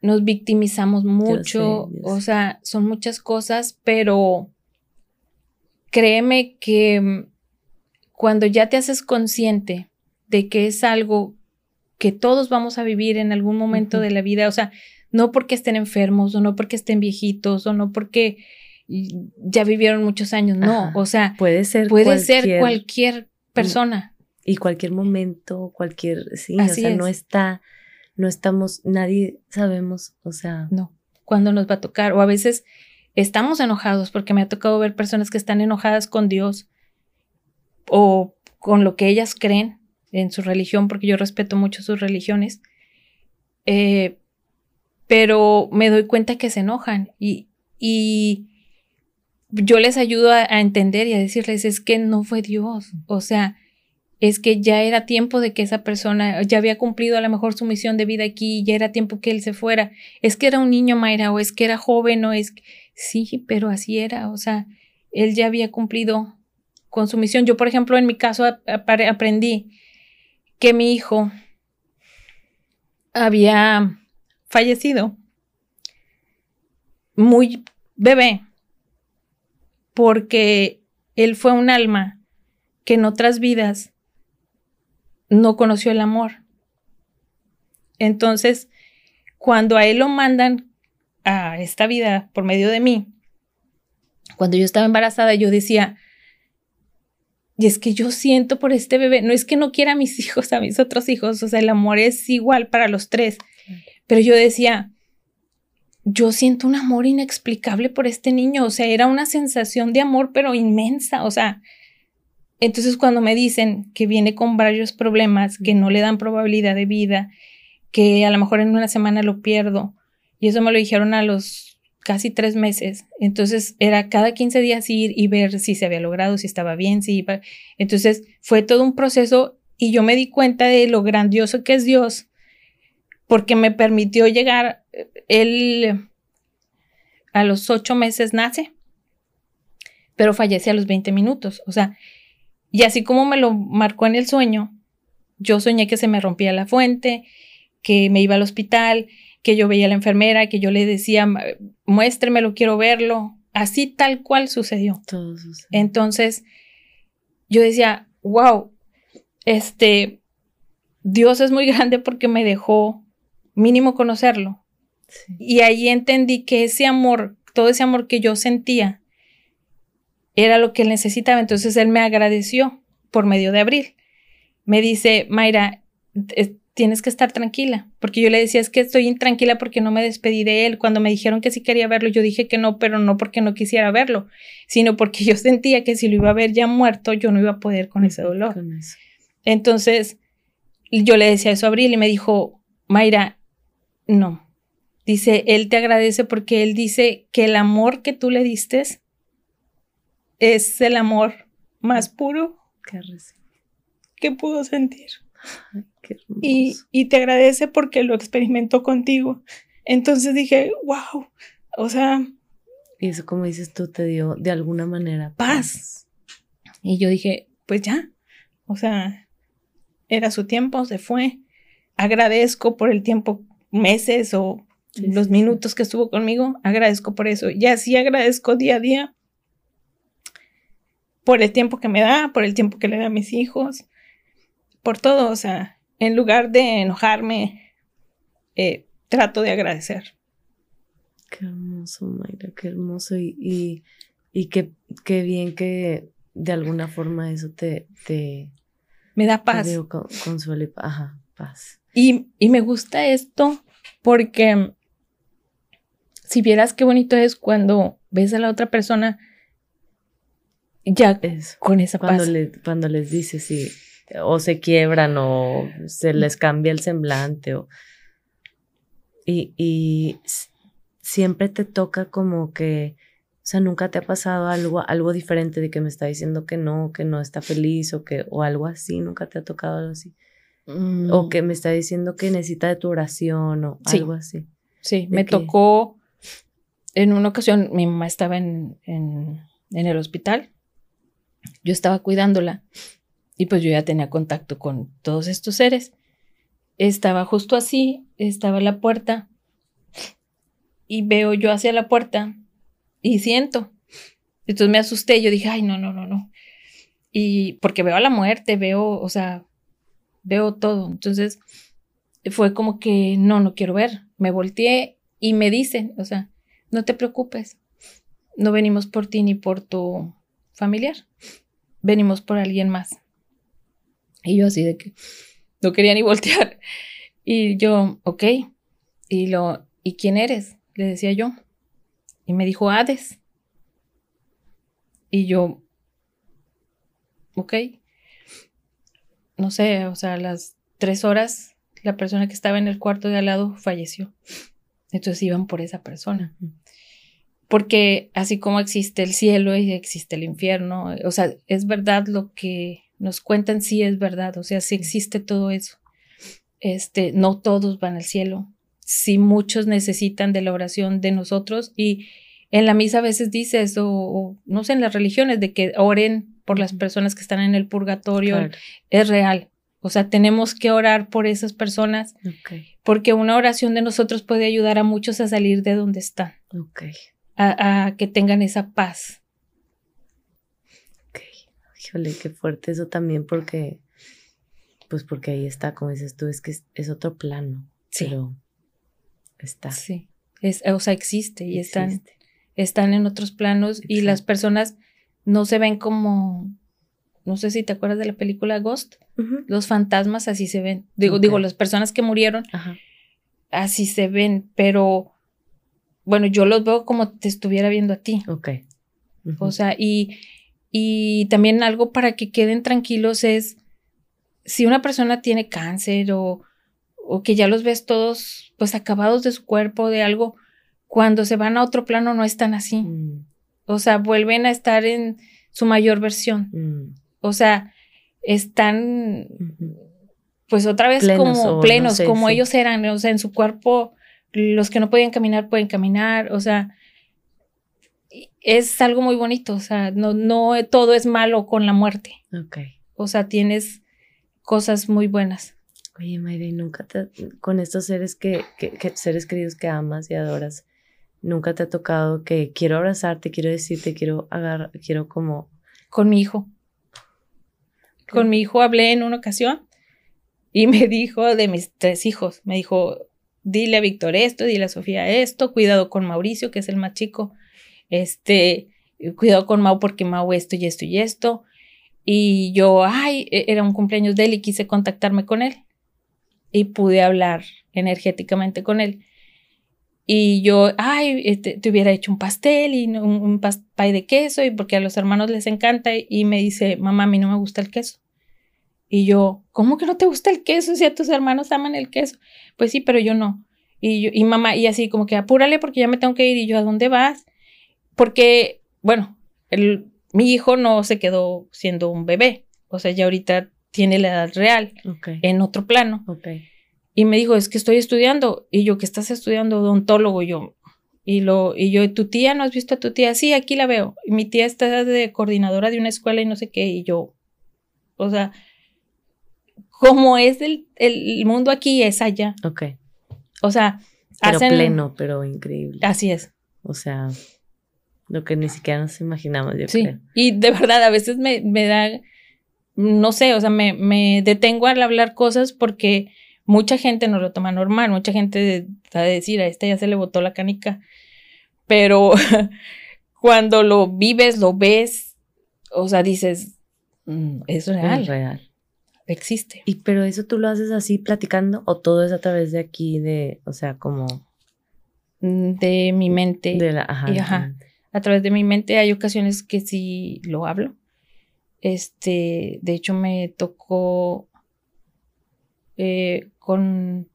Nos victimizamos mucho, o sea, son muchas cosas, pero créeme que mm, cuando ya te haces consciente de que es algo que todos vamos a vivir en algún momento de la vida, o sea, no porque estén enfermos o no porque estén viejitos o no porque ya vivieron muchos años, no, o sea, puede ser puede cualquier, ser cualquier persona. Y cualquier momento, cualquier, sí, o sea, no está, no estamos, nadie sabemos, o sea. No, cuándo nos va a tocar, o a veces estamos enojados, porque me ha tocado ver personas que están enojadas con Dios o con lo que ellas creen en su religión, porque yo respeto mucho sus religiones, eh, pero me doy cuenta que se enojan y, y yo les ayudo a, entender y a decirles, es que no fue Dios, o sea, es que ya era tiempo de que esa persona ya había cumplido a lo mejor su misión de vida aquí, ya era tiempo que él se fuera, es que era un niño Mayra o es que era joven o es, sí, pero así era, o sea, él ya había cumplido con su misión. Yo, por ejemplo, en mi caso aprendí que mi hijo había fallecido muy bebé porque él fue un alma que en otras vidas no conoció el amor. Entonces, cuando a él lo mandan a esta vida por medio de mí, cuando yo estaba embarazada, yo decía, y es que yo siento por este bebé, no es que no quiera a mis hijos, a mis otros hijos, o sea, el amor es igual para los tres, pero yo decía, yo siento un amor inexplicable por este niño, o sea, era una sensación de amor, pero inmensa, o sea, entonces cuando me dicen que viene con varios problemas, que no le dan probabilidad de vida, que a lo mejor en una semana lo pierdo, y eso me lo dijeron a los casi tres meses. Entonces era cada 15 días ir y ver si se había logrado, si estaba bien, si iba. Entonces fue todo un proceso y yo me di cuenta de lo grandioso que es Dios porque me permitió llegar, él a los ocho meses nace, pero fallece a los 20 minutos. O sea, y así como me lo marcó en el sueño, yo soñé que se me rompía la fuente, que me iba al hospital, que yo veía a la enfermera, que yo le decía, muéstremelo, quiero verlo. Así tal cual sucedió. Todo sucedió. Entonces, yo decía, wow, este, Dios es muy grande porque me dejó mínimo conocerlo. Y ahí entendí que ese amor, todo ese amor que yo sentía, era lo que él necesitaba. Entonces él me agradeció por medio de abril. Me dice, Mayra, tienes que estar tranquila, porque yo le decía, es que estoy intranquila porque no me despedí de él. Cuando me dijeron que sí quería verlo, yo dije que no, pero no porque no quisiera verlo, sino porque yo sentía que si lo iba a ver ya muerto, yo no iba a poder con ese dolor. Entonces, yo le decía eso a Abril y me dijo, Mayra, no. Dice, él te agradece porque él dice que el amor que tú le diste es el amor más puro que pudo sentir y, y, te agradece porque lo experimentó contigo. Entonces dije, wow, o sea... Y eso, como dices tú, te dio de alguna manera paz. Y yo dije, pues ya, o sea, era su tiempo, se fue. Agradezco por el tiempo, meses o los minutos que estuvo conmigo, agradezco por eso. Y así agradezco día a día por el tiempo que me da, por el tiempo que le da a mis hijos, por todo, o sea, en lugar de enojarme, eh, trato de agradecer. Qué hermoso, Mayra, qué hermoso y, y, qué, qué, bien que de alguna forma eso te... te me da paz. consuelo ajá, paz. Y, y me gusta esto porque si vieras qué bonito es cuando ves a la otra persona ya con esa cuando paz. cuando les dices, sí, o se quiebran o se les cambia el semblante o, y, y siempre te toca como que, o sea, nunca te ha pasado algo, algo diferente de que me está diciendo que no, que no está feliz o que, o algo así, nunca te ha tocado algo así. O mm. que me está diciendo que necesita de tu oración o algo así. Sí, me tocó en una ocasión, mi mamá estaba en, en, en el hospital, yo estaba cuidándola Y pues yo ya tenía contacto con todos estos seres. Estaba justo así, estaba la puerta y veo yo hacia la puerta y siento. Entonces me asusté, yo dije, ay, no, no, no, no. Y porque veo a la muerte, veo, o sea, veo todo. Entonces fue como que no, no quiero ver. Me volteé y me dicen, o sea, no te preocupes, no venimos por ti ni por tu familiar, venimos por alguien más. Y yo así de que no quería ni voltear. Y yo, ok. Y lo, ¿y quién eres? Le decía yo. Y me dijo, Hades. Y yo, ok. No sé, o sea, a las tres horas, la persona que estaba en el cuarto de al lado falleció. Entonces iban por esa persona. Porque así como existe el cielo y existe el infierno, o sea, es verdad lo que nos cuentan, sí es verdad, o sea, sí existe todo eso. Este, no todos van al cielo, sí muchos necesitan de la oración de nosotros y en la misa a veces dice eso, o, no sé, en las religiones, de que oren por las personas que están en el purgatorio, es real. O sea, tenemos que orar por esas personas porque una oración de nosotros puede ayudar a muchos a salir de donde están. A, que tengan esa paz. Ok. Híjole, qué fuerte eso también porque, pues porque ahí está, como dices tú, es que es, otro plano. Sí. Pero está. Sí. Es, o sea, existe y están, están en otros planos y las personas no se ven como no sé si te acuerdas de la película Ghost, los fantasmas así se ven. Digo, digo, las personas que murieron así se ven, pero bueno, yo los veo como te estuviera viendo a ti. Ok. O sea, y, y también algo para que queden tranquilos es si una persona tiene cáncer o, o que ya los ves todos pues acabados de su cuerpo, de algo, cuando se van a otro plano no están así. Mm. O sea, vuelven a estar en su mayor versión. Mm. O sea, están pues otra vez como plenos, como ellos eran, o sea, en su cuerpo, los que no podían caminar pueden caminar, o sea, es algo muy bonito, o sea, no, no todo es malo con la muerte. Ok. O sea, tienes cosas muy buenas. Oye, Mayre, nunca te, con estos seres que, que, seres queridos que amas y adoras, nunca te ha tocado que quiero abrazarte, quiero decirte, quiero agarrar, quiero como... Con mi hijo. Con mi hijo hablé en una ocasión y me dijo de mis tres hijos, me dijo, dile a Víctor esto, dile a Sofía esto, cuidado con Mauricio, que es el más chico, este, cuidado con Mau porque Mau esto y esto y esto. Y yo, ay, e-, era un cumpleaños de él y quise contactarme con él. Y pude hablar energéticamente con él. Y yo, ay, este, te hubiera hecho un pastel y un, un pay de queso, y porque a los hermanos les encanta. Y me dice, mamá, a mí no me gusta el queso. Y yo, ¿cómo que no te gusta el queso si a tus hermanos aman el queso? Pues sí, pero yo no. Y, yo, y mamá, y así como que apúrale porque ya me tengo que ir. Y yo, ¿a dónde vas? Porque, bueno, el, mi hijo no se quedó siendo un bebé. O sea, ya ahorita tiene la edad real en otro plano. Y me dijo, es que estoy estudiando. Y yo, ¿qué estás estudiando? Odontólogo. Y yo, y, lo, y yo, ¿tu tía no has visto a tu tía? Sí, aquí la veo. Y mi tía está de coordinadora de una escuela y no sé qué. Y yo, o sea, como es el, el mundo aquí, es allá. Ok. O sea, pero pleno, pero increíble. Así es. O sea, lo que ni siquiera nos imaginamos, yo sí. Y de verdad, a veces me, me da, no sé, o sea, me, me, detengo al hablar cosas porque mucha gente no lo toma normal, mucha gente a decir, a este ya se le botó la canica, pero cuando lo vives, lo ves, o sea, dices, mm, es real. Es real existe. ¿Y pero eso tú lo haces así platicando o todo es a través de aquí, de, o sea, como... Mm, de mi mente. De la, ajá, A través de mi mente hay ocasiones que sí lo hablo. Este, de hecho me tocó eh, con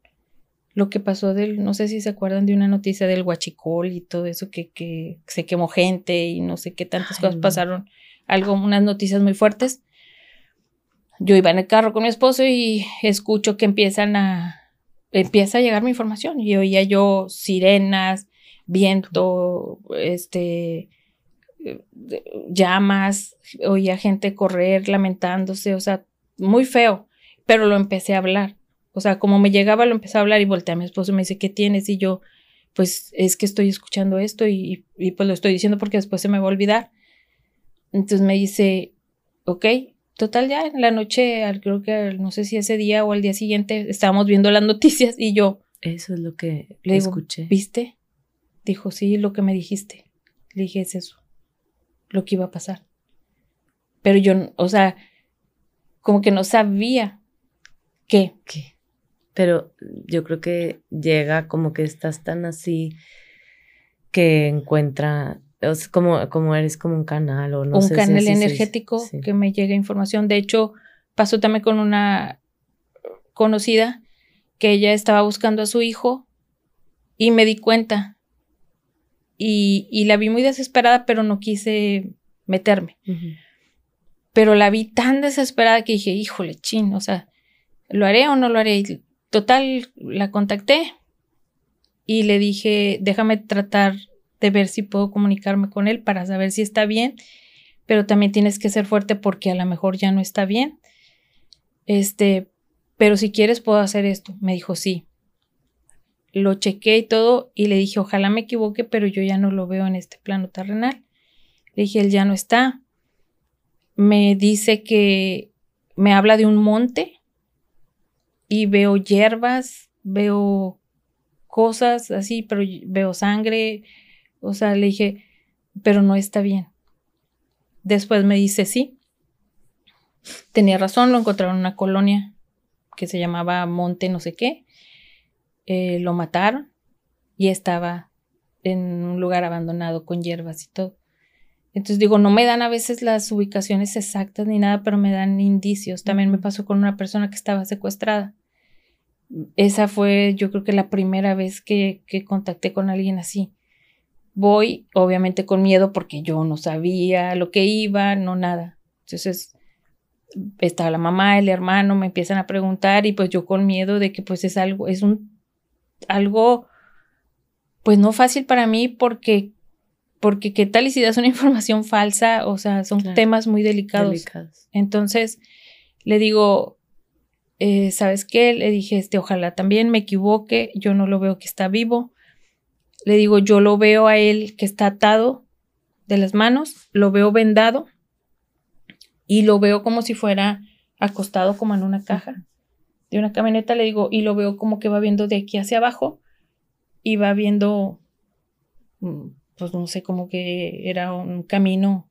lo que pasó del, no sé si se acuerdan de una noticia del huachicol y todo eso, que, que se quemó gente y no sé qué tantas cosas pasaron, algo, unas noticias muy fuertes. Yo iba en el carro con mi esposo y escucho que empiezan a, empieza a llegar mi información y oía yo sirenas, viento, este, llamas, oía gente correr, lamentándose, o sea, muy feo, pero lo empecé a hablar. O sea, como me llegaba, lo empecé a hablar y volteé a mi esposo y me dice, ¿qué tienes? Y yo, pues es que estoy escuchando esto y, y, pues lo estoy diciendo porque después se me va a olvidar. Entonces me dice, ok, total ya en la noche, creo que no sé si ese día o al día siguiente estábamos viendo las noticias y yo... Eso es lo que le escuché. ¿Viste? Dijo, sí, lo que me dijiste. Le dije, es eso, lo que iba a pasar. Pero yo, o sea, como que no sabía qué. ¿Qué? Pero yo creo que llega como que estás tan así que encuentra, es como, como eres como un canal o no un sé. Un canal energético que me llega información. De hecho, pasó también con una conocida que ella estaba buscando a su hijo y me di cuenta. Y, y la vi muy desesperada, pero no quise meterme. Pero la vi tan desesperada que dije, híjole, chin, o sea, ¿lo haré o no lo haré? Total, la contacté y le dije, déjame tratar de ver si puedo comunicarme con él para saber si está bien, pero también tienes que ser fuerte porque a lo mejor ya no está bien. Este, pero si quieres puedo hacer esto. Me dijo, sí. Lo chequé y todo y le dije, ojalá me equivoque, pero yo ya no lo veo en este plano terrenal. Le dije, él ya no está. Me dice que me habla de un monte y veo hierbas, veo cosas así, pero veo sangre. O sea, le dije, pero no está bien. Después me dice, sí. Tenía razón, lo encontraron en una colonia que se llamaba Monte no sé qué. Eh, lo mataron y estaba en un lugar abandonado con hierbas y todo. Entonces digo, no me dan a veces las ubicaciones exactas ni nada, pero me dan indicios. También me pasó con una persona que estaba secuestrada. Esa fue yo creo que la primera vez que, que contacté con alguien así. Voy, obviamente con miedo porque yo no sabía lo que iba, no nada. Entonces estaba la mamá, el hermano, me empiezan a preguntar y pues yo con miedo de que pues es algo, es un, algo pues no fácil para mí porque porque qué tal y si das una información falsa, o sea, son temas muy delicados. Entonces, le digo, eh, ¿sabes qué? Le dije, este, ojalá también me equivoque, yo no lo veo que está vivo. Le digo, yo lo veo a él que está atado de las manos, lo veo vendado y lo veo como si fuera acostado como en una caja de una camioneta, le digo, y lo veo como que va viendo de aquí hacia abajo y va viendo mm, pues no sé, como que era un camino,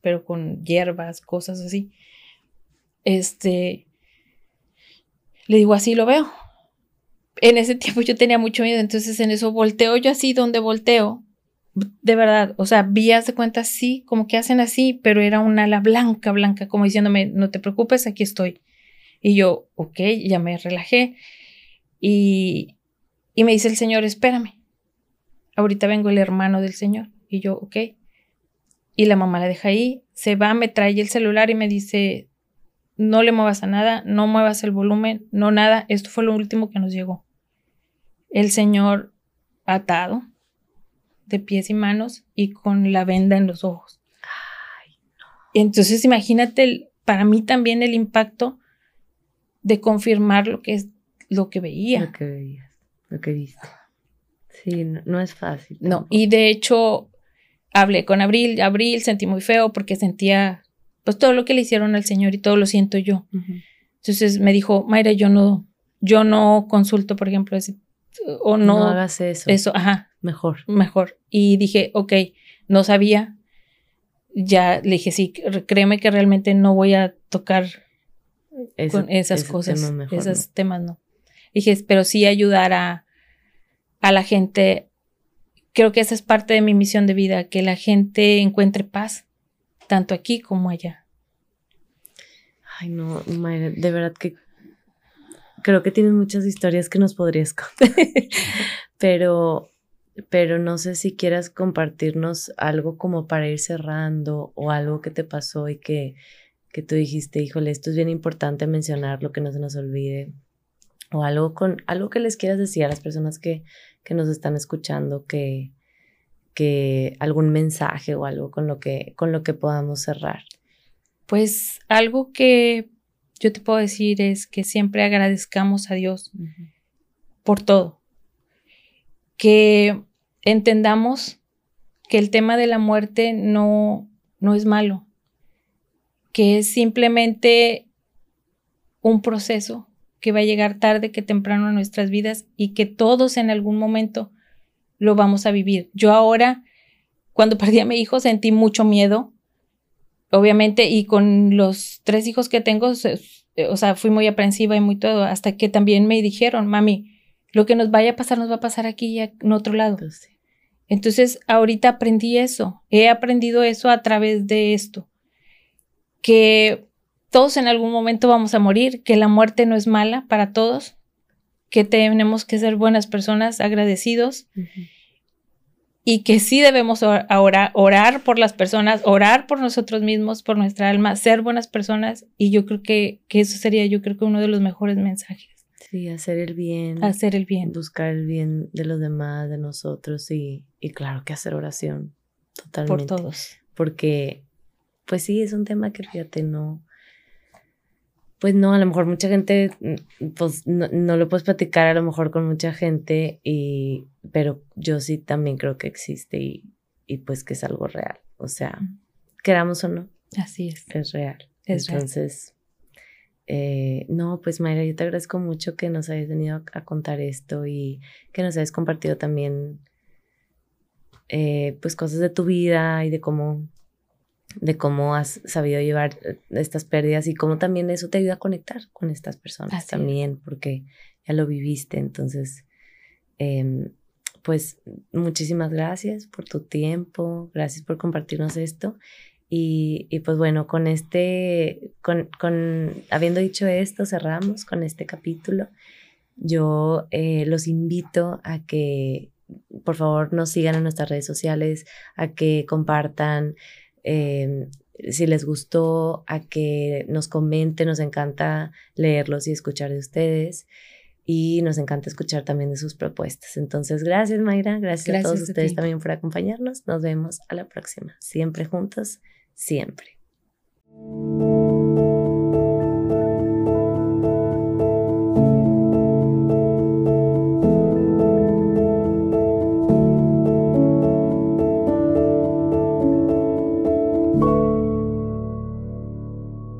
pero con hierbas, cosas así. Este, le digo, así lo veo. En ese tiempo yo tenía mucho miedo, entonces en eso volteo yo así donde volteo. De verdad, o sea, vías de cuenta así, como que hacen así, pero era una ala blanca, blanca, como diciéndome, no te preocupes, aquí estoy. Y yo, ok, ya me relajé. Y, y me dice el Señor, espérame ahorita vengo el hermano del señor. Y yo, ok. Y la mamá la deja ahí, se va, me trae el celular y me dice, no le muevas a nada, no muevas el volumen, no nada. Esto fue lo último que nos llegó. El señor atado, de pies y manos y con la venda en los ojos. Ay, no. Entonces imagínate para mí también el impacto de confirmar lo que es lo que veía. Lo que veías, lo que viste. Sí, no, es fácil. No, y de hecho hablé con Abril, Abril sentí muy feo porque sentía pues todo lo que le hicieron al Señor y todo lo siento yo. Entonces me dijo, Mayra, yo no, yo no consulto, por ejemplo, ese, o no. No hagas eso. Eso, ajá. Mejor. Mejor. Y dije, ok, no sabía. Ya le dije, sí, créeme que realmente no voy a tocar con esas cosas, esos temas no. Dije, pero sí ayudar a, a la gente. Creo que esa es parte de mi misión de vida, que la gente encuentre paz, tanto aquí como allá. Ay, no, de verdad que creo que tienes muchas historias que nos podrías contar, pero, pero no sé si quieras compartirnos algo como para ir cerrando o algo que te pasó y que, que tú dijiste, híjole, esto es bien importante mencionar, lo que no se nos olvide o algo con algo que les quieras decir a las personas que, que nos están escuchando, que, que algún mensaje o algo con lo que, con lo que podamos cerrar. Pues algo que yo te puedo decir es que siempre agradezcamos a Dios por todo. Que entendamos que el tema de la muerte no, no es malo, que es simplemente un proceso que va a llegar tarde que temprano a nuestras vidas y que todos en algún momento lo vamos a vivir. Yo ahora, cuando perdí a mi hijo, sentí mucho miedo, obviamente, y con los tres hijos que tengo, o sea, fui muy aprensiva y muy todo, hasta que también me dijeron, mami, lo que nos vaya a pasar nos va a pasar aquí y en otro lado. Pues Entonces, ahorita aprendí eso, he aprendido eso a través de esto, que todos en algún momento vamos a morir, que la muerte no es mala para todos, que tenemos que ser buenas personas, agradecidos y que sí debemos orar, orar por las personas, orar por nosotros mismos, por nuestra alma, ser buenas personas y yo creo que, que eso sería yo creo que uno de los mejores mensajes. Sí, hacer el bien. Hacer el bien. Buscar el bien de los demás, de nosotros y, y claro que hacer oración. Totalmente. Por todos. Porque, pues sí, es un tema que fíjate, no, pues no, a lo mejor mucha gente, mm, pues no, lo puedes platicar a lo mejor con mucha gente, y, pero yo sí también creo que existe y, y pues que es algo real. O sea, queramos o no. Así es. Es real. Es Entonces, Eh, no, pues Mayra, yo te agradezco mucho que nos hayas venido a, contar esto y que nos hayas compartido también eh, pues cosas de tu vida y de cómo de cómo has sabido llevar eh, estas pérdidas y cómo también eso te ayuda a conectar con estas personas también, porque ya lo viviste. Entonces, em, pues muchísimas gracias por tu tiempo, gracias por compartirnos esto. Y, y pues bueno, con este, con, con, habiendo dicho esto, cerramos con este capítulo. Yo eh, los invito a que por favor nos sigan en nuestras redes sociales, a que compartan Em, si les gustó, a que nos comenten, nos encanta leerlos y escuchar de ustedes. Y nos encanta escuchar también de sus propuestas. Entonces, gracias Mayra, gracias, a todos ustedes también por acompañarnos. Nos vemos a la próxima. Siempre juntos, siempre.